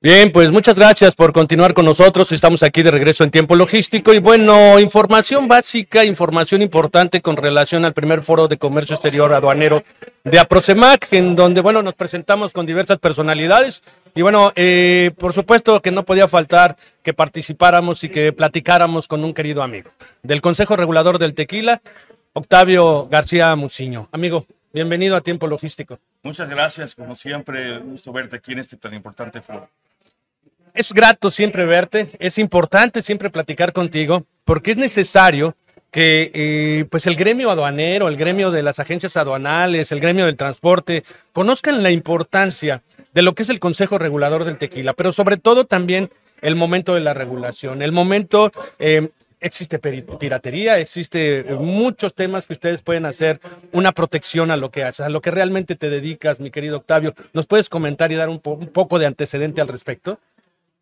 Bien, pues muchas gracias por continuar con nosotros. Estamos aquí de regreso en tiempo logístico y bueno, información básica, información importante con relación al primer foro de comercio exterior aduanero de Aprosemac, en donde bueno, nos presentamos con diversas personalidades y bueno, eh, por supuesto que no podía faltar que participáramos y que platicáramos con un querido amigo del Consejo Regulador del Tequila, Octavio García Muciño. Amigo, bienvenido a tiempo logístico. Muchas gracias, como siempre, gusto verte aquí en este tan importante foro. Es grato siempre verte, es importante siempre platicar contigo, porque es necesario que eh, pues el gremio aduanero, el gremio de las agencias aduanales, el gremio del transporte, conozcan la importancia de lo que es el Consejo Regulador del Tequila, pero sobre todo también el momento de la regulación, el momento... Eh, existe piratería, existe muchos temas que ustedes pueden hacer una protección a lo que haces, a lo que realmente te dedicas, mi querido Octavio. ¿Nos puedes comentar y dar un, un poco de antecedente al respecto?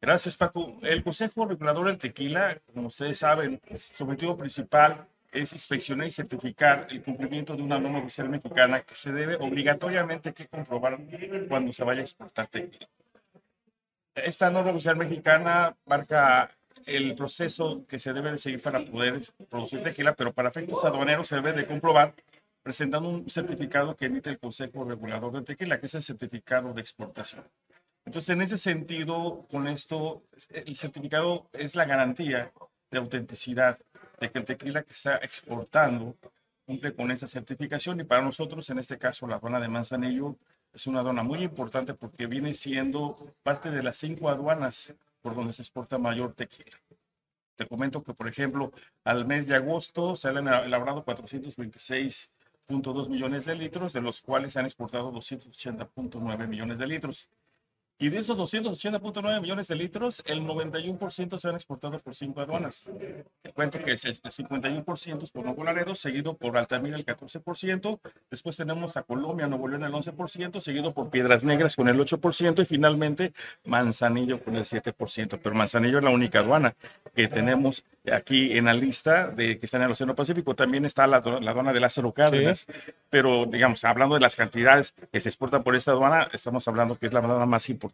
Gracias, Paco. El Consejo Regulador del Tequila, como ustedes saben, su objetivo principal es inspeccionar y certificar el cumplimiento de una norma oficial mexicana que se debe obligatoriamente que comprobar cuando se vaya a exportar tequila. Esta norma oficial mexicana marca el proceso que se debe de seguir para poder producir tequila, pero para efectos aduaneros se debe de comprobar presentando un certificado que emite el Consejo Regulador del Tequila, que es el certificado de exportación. Entonces, en ese sentido, con esto, el certificado es la garantía de autenticidad de que el tequila que está exportando cumple con esa certificación y para nosotros, en este caso, la aduana de Manzanillo es una aduana muy importante porque viene siendo parte de las cinco aduanas por donde se exporta mayor tequila. Te comento que, por ejemplo, al mes de agosto se han elaborado 426.2 millones de litros, de los cuales se han exportado 280.9 millones de litros. Y de esos 280.9 millones de litros, el 91% se han exportado por cinco aduanas. Te cuento que el 51% es por Nuevo Laredo, seguido por Altamira el 14%. Después tenemos a Colombia, Nuevo León el 11%, seguido por Piedras Negras con el 8% y finalmente Manzanillo con el 7%. Pero Manzanillo es la única aduana que tenemos aquí en la lista de que está en el Océano Pacífico. También está la, aduana de Lázaro Cárdenas. Pero, digamos, hablando de las cantidades que se exportan por esta aduana, estamos hablando que es la aduana más importante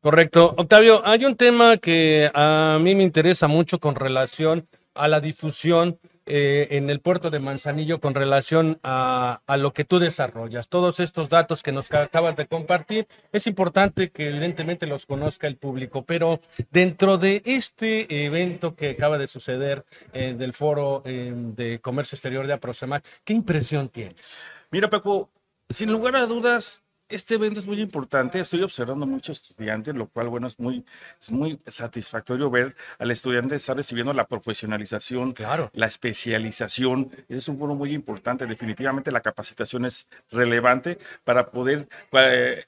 Correcto. Octavio, hay un tema que a mí me interesa mucho con relación a la difusión eh, en el puerto de Manzanillo con relación a, lo que tú desarrollas. Todos estos datos que nos acabas de compartir, es importante que evidentemente los conozca el público, pero dentro de este evento que acaba de suceder eh, del Foro eh, de Comercio Exterior de Aproxemac, ¿qué impresión tienes? Mira, Paco, sin lugar a dudas, este evento es muy importante. Estoy observando muchos estudiantes, lo cual, bueno, es muy, es muy satisfactorio ver al estudiante estar recibiendo la profesionalización, claro. la especialización. Es un foro muy importante. Definitivamente la capacitación es relevante para poder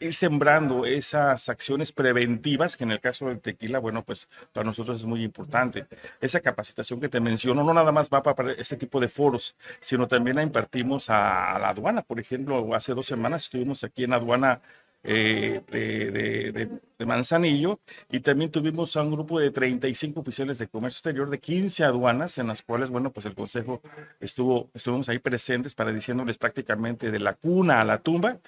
ir sembrando esas acciones preventivas, que en el caso del tequila, bueno, pues para nosotros es muy importante. Esa capacitación que te menciono no nada más va para este tipo de foros, sino también la impartimos a, a la aduana. Por ejemplo, hace dos semanas estuvimos aquí en aduana eh, de, Manzanillo y también tuvimos a un grupo de 35 oficiales de comercio exterior de 15 aduanas en las cuales, bueno, pues el consejo estuvo, estuvimos ahí presentes para diciéndoles prácticamente de la cuna a la tumba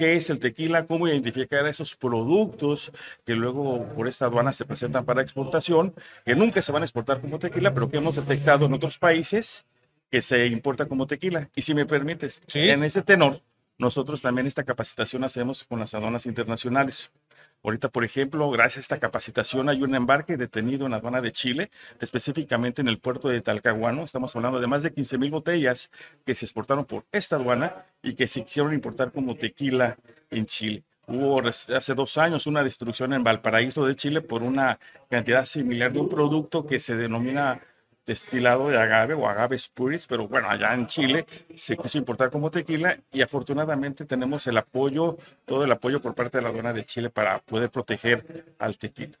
qué es el tequila, cómo identificar esos productos que luego por esta aduana se presentan para exportación, que nunca se van a exportar como tequila, pero que hemos detectado en otros países que se importa como tequila. Y si me permites, en ese tenor, nosotros también esta capacitación hacemos con las aduanas internacionales. Ahorita, por ejemplo, gracias a esta capacitación hay un embarque detenido en la aduana de Chile, específicamente en el puerto de Talcahuano. Estamos hablando de más de 15 mil botellas que se exportaron por esta aduana y que se quisieron importar como tequila en Chile. Hubo hace dos años una destrucción en Valparaíso de Chile por una cantidad similar de un producto que se denomina destilado de agave o agave spuris, pero bueno, allá en Chile se quiso importar como tequila y afortunadamente tenemos el apoyo, todo el apoyo por parte de la aduana de Chile para poder proteger al tequila.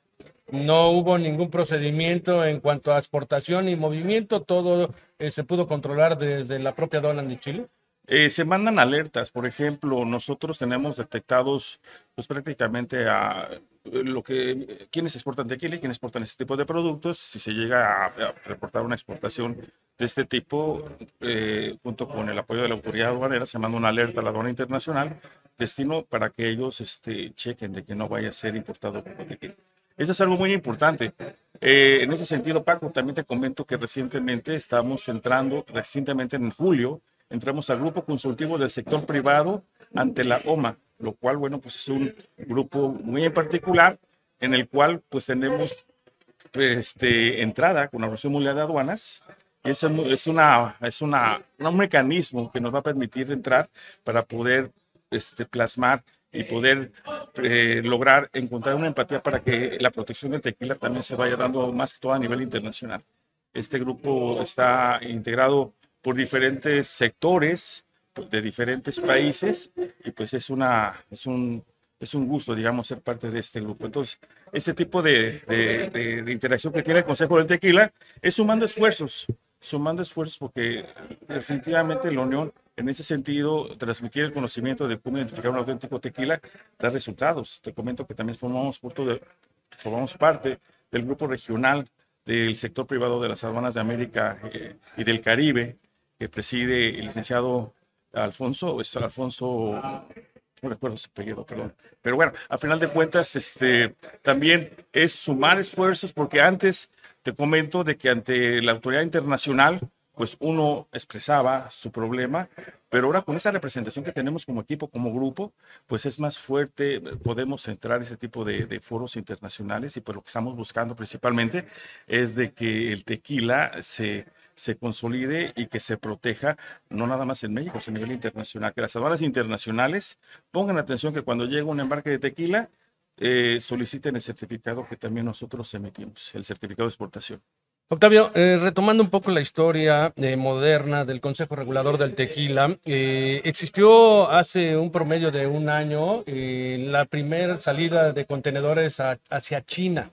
No hubo ningún procedimiento en cuanto a exportación y movimiento, todo eh, se pudo controlar desde la propia aduana de Chile. Eh, se mandan alertas, por ejemplo, nosotros tenemos detectados pues prácticamente a lo que quienes exportan tequila y quienes exportan este tipo de productos, si se llega a, reportar una exportación de este tipo, eh, junto con el apoyo de la autoridad aduanera, se manda una alerta a la aduana internacional, destino para que ellos este, chequen de que no vaya a ser importado tequila. Eso es algo muy importante. Eh, en ese sentido, Paco, también te comento que recientemente estamos entrando, recientemente en julio, entramos al grupo consultivo del sector privado ante la OMA, lo cual, bueno, pues es un grupo muy en particular en el cual pues tenemos este, entrada con la Organización Mundial de Aduanas y es, es, una, es una, un mecanismo que nos va a permitir entrar para poder este, plasmar y poder eh, lograr encontrar una empatía para que la protección del tequila también se vaya dando más que todo a nivel internacional. Este grupo está integrado por diferentes sectores de diferentes países y pues es, una, es, un, es un gusto, digamos, ser parte de este grupo. Entonces, ese tipo de, de, de, interacción que tiene el Consejo del Tequila es sumando esfuerzos, sumando esfuerzos porque definitivamente la Unión, en ese sentido, transmitir el conocimiento de cómo identificar un auténtico tequila da resultados. Te comento que también formamos, de, formamos parte del grupo regional del sector privado de las aduanas de América eh, y del Caribe, que preside el licenciado Alfonso, es Alfonso, no recuerdo su apellido, perdón. Pero bueno, a final de cuentas, este, también es sumar esfuerzos, porque antes te comento de que ante la autoridad internacional, pues uno expresaba su problema, pero ahora con esa representación que tenemos como equipo, como grupo, pues es más fuerte, podemos entrar ese tipo de, de foros internacionales y pues lo que estamos buscando principalmente es de que el tequila se se consolide y que se proteja, no nada más en México, sino a nivel internacional. Que las aduanas internacionales pongan atención que cuando llega un embarque de tequila, eh, soliciten el certificado que también nosotros emitimos, el certificado de exportación. Octavio, eh, retomando un poco la historia eh, moderna del Consejo Regulador del Tequila, existió hace un promedio de un año la primera salida de contenedores hacia China.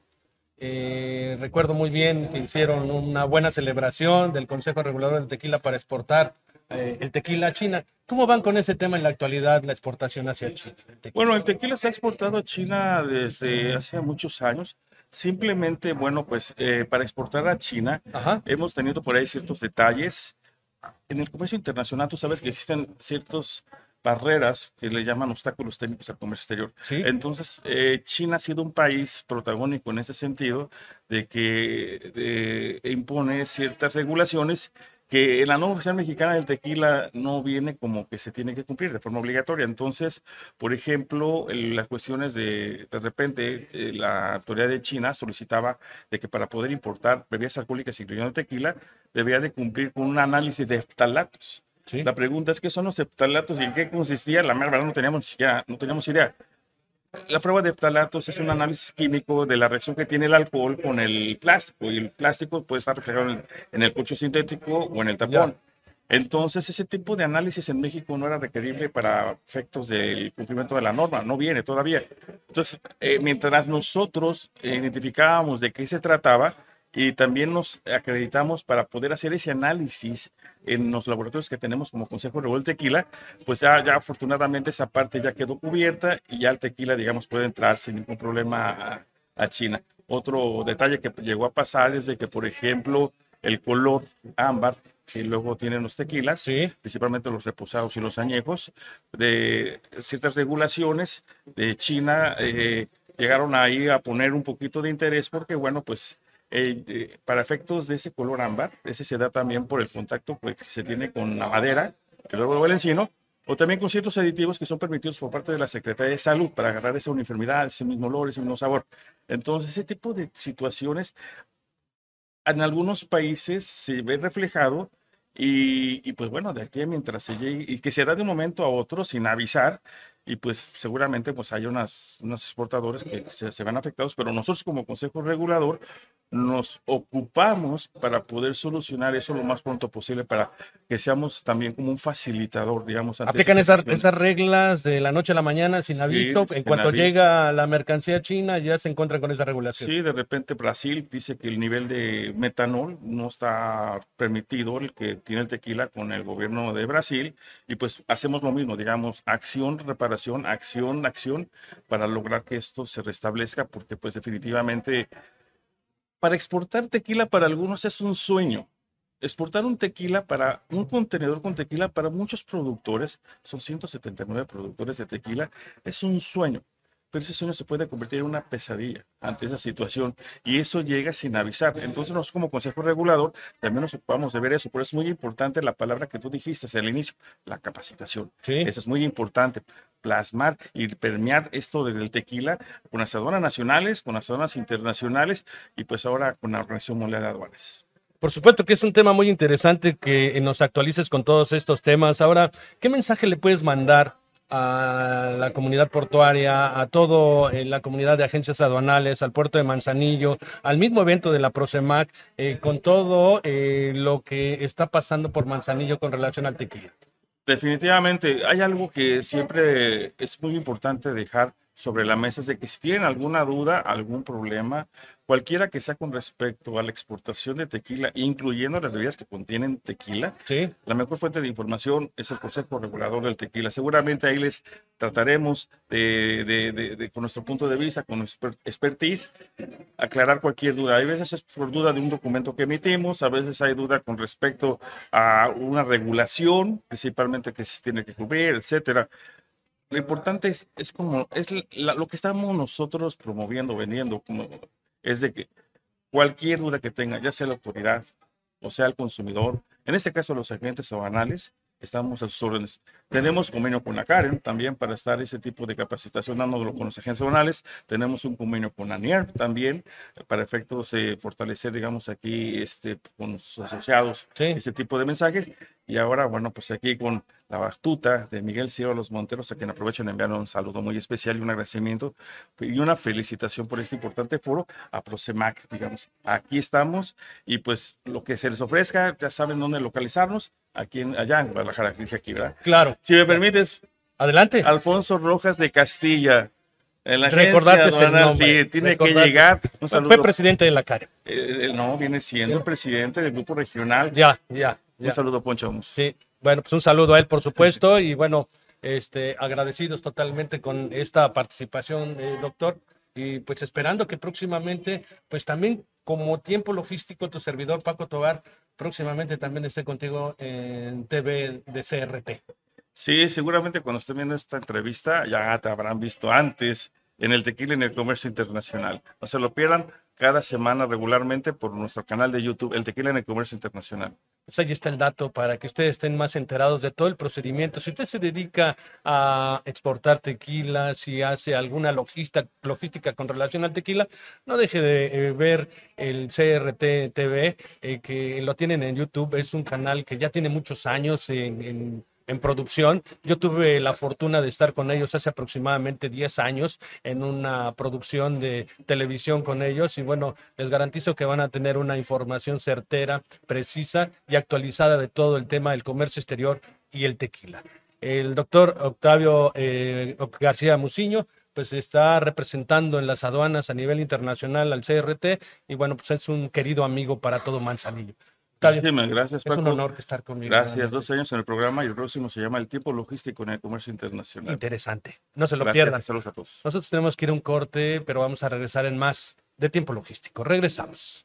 Eh, recuerdo muy bien que hicieron una buena celebración del Consejo Regulador del Tequila para exportar eh, el tequila a China. ¿Cómo van con ese tema en la actualidad, la exportación hacia China? bueno, el tequila se ha exportado a China desde hace muchos años. Simplemente, bueno, pues eh, para exportar a China hemos tenido por ahí ciertos detalles. En el comercio internacional, tú sabes que existen ciertos barreras que le llaman obstáculos técnicos al comercio exterior. Entonces, eh, China ha sido un país protagónico en ese sentido de que impone ciertas regulaciones que en la nueva oficial mexicana del tequila no viene como que se tiene que cumplir de forma obligatoria. Entonces, por ejemplo, las cuestiones de, de repente, eh, la autoridad de China solicitaba de que para poder importar bebidas alcohólicas, incluyendo tequila, debía de cumplir con un análisis de ftalatos. La pregunta es qué son los septalatos y en qué consistía. La verdad no teníamos siquiera, no teníamos idea. La prueba de phtalatos es un análisis químico de la reacción que tiene el alcohol con el plástico y el plástico puede estar reflejado en, el coche sintético o en el tapón. Entonces, ese tipo de análisis en México no era requerible para efectos del cumplimiento de la norma, no viene todavía. Entonces, eh, mientras nosotros identificábamos de qué se trataba, y también nos acreditamos para poder hacer ese análisis en los laboratorios que tenemos como Consejo de Tequila, pues ya, ya afortunadamente esa parte ya quedó cubierta y ya el tequila, digamos, puede entrar sin ningún problema a, China. Otro detalle que llegó a pasar es de que, por ejemplo, el color ámbar que luego tienen los tequilas, principalmente los reposados y los añejos, de ciertas regulaciones de China, eh, llegaron ahí a poner un poquito de interés porque, bueno, pues eh, para efectos de ese color ámbar, ese se da también por el contacto pues, que se tiene con la madera, el luego del encino, o también con ciertos aditivos que son permitidos por parte de la Secretaría de Salud para agarrar esa uniformidad, ese mismo olor, ese mismo sabor. Entonces, ese tipo de situaciones en algunos países se ve reflejado y, y pues bueno, de aquí mientras se llegue, y que se da de un momento a otro sin avisar, y pues seguramente pues hay unas, unos exportadores que se, se van afectados, pero nosotros como Consejo Regulador nos ocupamos para poder solucionar eso lo más pronto posible para que seamos también como un facilitador, digamos. Aplican esas, esas, reglas de la noche a la mañana sin aviso. en cuanto llega la mercancía china ya se encuentran con esa regulación. Sí, de repente Brasil dice que el nivel de metanol no está permitido, el que tiene el tequila con el gobierno de Brasil, y pues hacemos lo mismo, digamos, acción, reparación, acción, acción, para lograr que esto se restablezca, porque pues definitivamente para exportar tequila para algunos es un sueño. Exportar un tequila para un contenedor con tequila para muchos productores, son 179 productores de tequila, es un sueño pero ese sueño se puede convertir en una pesadilla ante esa situación y eso llega sin avisar. Entonces nosotros como Consejo Regulador también nos ocupamos de ver eso, por eso es muy importante la palabra que tú dijiste al inicio, la capacitación. Eso es muy importante, plasmar y permear esto del tequila con las aduanas nacionales, con las aduanas internacionales y pues ahora con la Organización Mundial de Aduanas. Por supuesto que es un tema muy interesante que nos actualices con todos estos temas. Ahora, ¿qué mensaje le puedes mandar a la comunidad portuaria, a toda eh, la comunidad de agencias aduanales, al puerto de Manzanillo, al mismo evento de la Prosemac, eh, con todo eh, lo que está pasando por Manzanillo con relación al tequila. Definitivamente, hay algo que siempre es muy importante dejar sobre la mesa, es de que si tienen alguna duda, algún problema, cualquiera que sea con respecto a la exportación de tequila, incluyendo las bebidas que contienen tequila, ¿Sí? la mejor fuente de información es el Consejo Regulador del Tequila. Seguramente ahí les trataremos de, de, de, con nuestro punto de vista, con nuestra expertise, aclarar cualquier duda. Hay veces es por duda de un documento que emitimos, a veces hay duda con respecto a una regulación, principalmente que se tiene que cubrir, etcétera. Lo importante es, es como, es la, lo que estamos nosotros promoviendo, vendiendo, como es de que cualquier duda que tenga, ya sea la autoridad o sea el consumidor, en este caso los agentes aduanales, estamos a sus órdenes. Tenemos convenio con la Karen también para estar ese tipo de capacitación dándolo con los agentes aduanales. Tenemos un convenio con ANIER también para efectos de fortalecer, digamos, aquí este, con los asociados Sí. ese tipo de mensajes. Y ahora, bueno, pues aquí con la batuta de Miguel Ciro Los Monteros, a quien aprovecho en enviar un saludo muy especial y un agradecimiento y una felicitación por este importante foro a Prosemac, digamos. Aquí estamos y pues lo que se les ofrezca, ya saben dónde localizarnos, aquí en, allá en Guadalajara, aquí, ¿verdad? Claro. Si me permites, Adelante. Alfonso Rojas de Castilla. En la Recordarte aduanal, sí, tiene Recordarte. que llegar. Un saludo. Fue presidente de la CARE. Eh, eh, no, viene siendo presidente del grupo regional. Ya, ya, Un saludo, Poncho. Vamos. Sí, bueno, pues un saludo a él, por supuesto, y bueno, este, agradecidos totalmente con esta participación, doctor, y pues esperando que próximamente, pues también como tiempo logístico, tu servidor Paco Tobar próximamente también esté contigo en TV de CRT. Sí, seguramente cuando estén viendo esta entrevista ya te habrán visto antes en el tequila en el comercio internacional. No se lo pierdan cada semana regularmente por nuestro canal de YouTube, el tequila en el comercio internacional. Pues ahí está el dato para que ustedes estén más enterados de todo el procedimiento. Si usted se dedica a exportar tequila, si hace alguna logística, con relación al tequila, no deje de eh, ver el CRT TV, eh, que lo tienen en YouTube. Es un canal que ya tiene muchos años en en producción. Yo tuve la fortuna de estar con ellos hace aproximadamente 10 años en una producción de televisión con ellos y bueno, les garantizo que van a tener una información certera, precisa y actualizada de todo el tema del comercio exterior y el tequila. El doctor Octavio eh, García Muciño pues está representando en las aduanas a nivel internacional al CRT y bueno, pues es un querido amigo para todo Manzanillo. Octavio, Muchísimas gracias, es un Paco. honor estar conmigo. Gracias, dos años en el programa y el próximo se llama El tiempo logístico en el comercio internacional. Interesante. No se lo Gracias, pierdan. Saludos a todos. Nosotros tenemos que ir a un corte, pero vamos a regresar en más de tiempo logístico. Regresamos.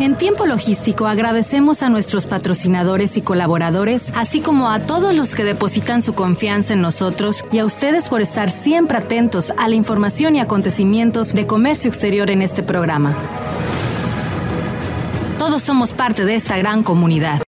En tiempo logístico agradecemos a nuestros patrocinadores y colaboradores, así como a todos los que depositan su confianza en nosotros y a ustedes por estar siempre atentos a la información y acontecimientos de comercio exterior en este programa. Todos somos parte de esta gran comunidad.